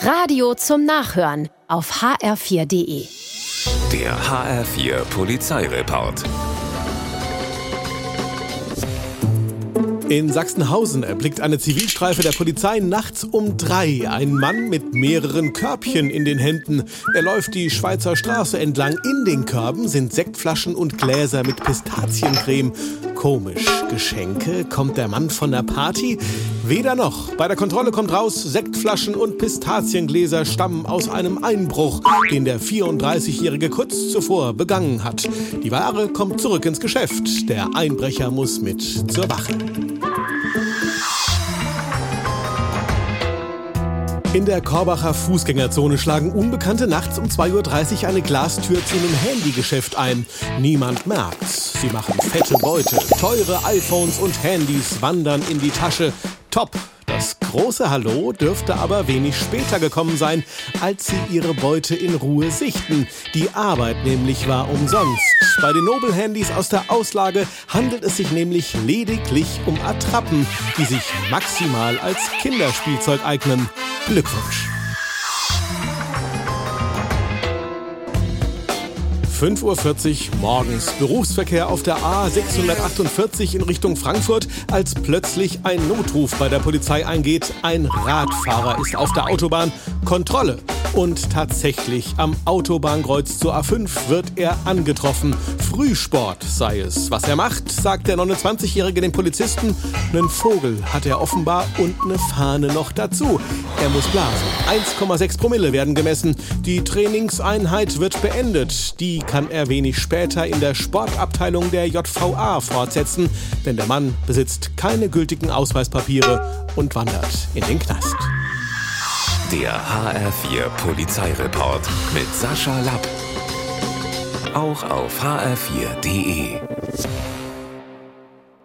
Radio zum Nachhören auf hr4.de. Der HR4 Polizeireport. In Sachsenhausen erblickt eine Zivilstreife der Polizei nachts um drei einen Mann mit mehreren Körbchen in den Händen. Er läuft die Schweizer Straße entlang. In den Körben sind Sektflaschen und Gläser mit Pistaziencreme. Komisch. Geschenke? Kommt der Mann von der Party? Weder noch. Bei der Kontrolle kommt raus, Sektflaschen und Pistaziengläser stammen aus einem Einbruch, den der 34-Jährige kurz zuvor begangen hat. Die Ware kommt zurück ins Geschäft. Der Einbrecher muss mit zur Wache. In der Korbacher Fußgängerzone schlagen Unbekannte nachts um 2.30 Uhr eine Glastür zu einem Handygeschäft ein. Niemand merkt's. Sie machen fette Beute. Teure iPhones und Handys wandern in die Tasche. Top! Das große Hallo dürfte aber wenig später gekommen sein, als sie ihre Beute in Ruhe sichten. Die Arbeit nämlich war umsonst. Bei den Nobel-Handys aus der Auslage handelt es sich nämlich lediglich um Attrappen, die sich maximal als Kinderspielzeug eignen. Glückwunsch! 5.40 Uhr morgens. Berufsverkehr auf der A648 in Richtung Frankfurt, als plötzlich ein Notruf bei der Polizei eingeht. Ein Radfahrer ist auf der Autobahn. Kontrolle. Und tatsächlich, am Autobahnkreuz zur A5 wird er angetroffen. Frühsport sei es. Was er macht, sagt der 29-Jährige dem Polizisten. Einen Vogel hat er offenbar und eine Fahne noch dazu. Er muss blasen. 1,6 Promille werden gemessen. Die Trainingseinheit wird beendet. Die kann er wenig später in der Sportabteilung der JVA fortsetzen, denn der Mann besitzt keine gültigen Ausweispapiere und wandert in den Knast. Der HR4 Polizeireport mit Sascha Lapp. Auch auf hr4.de.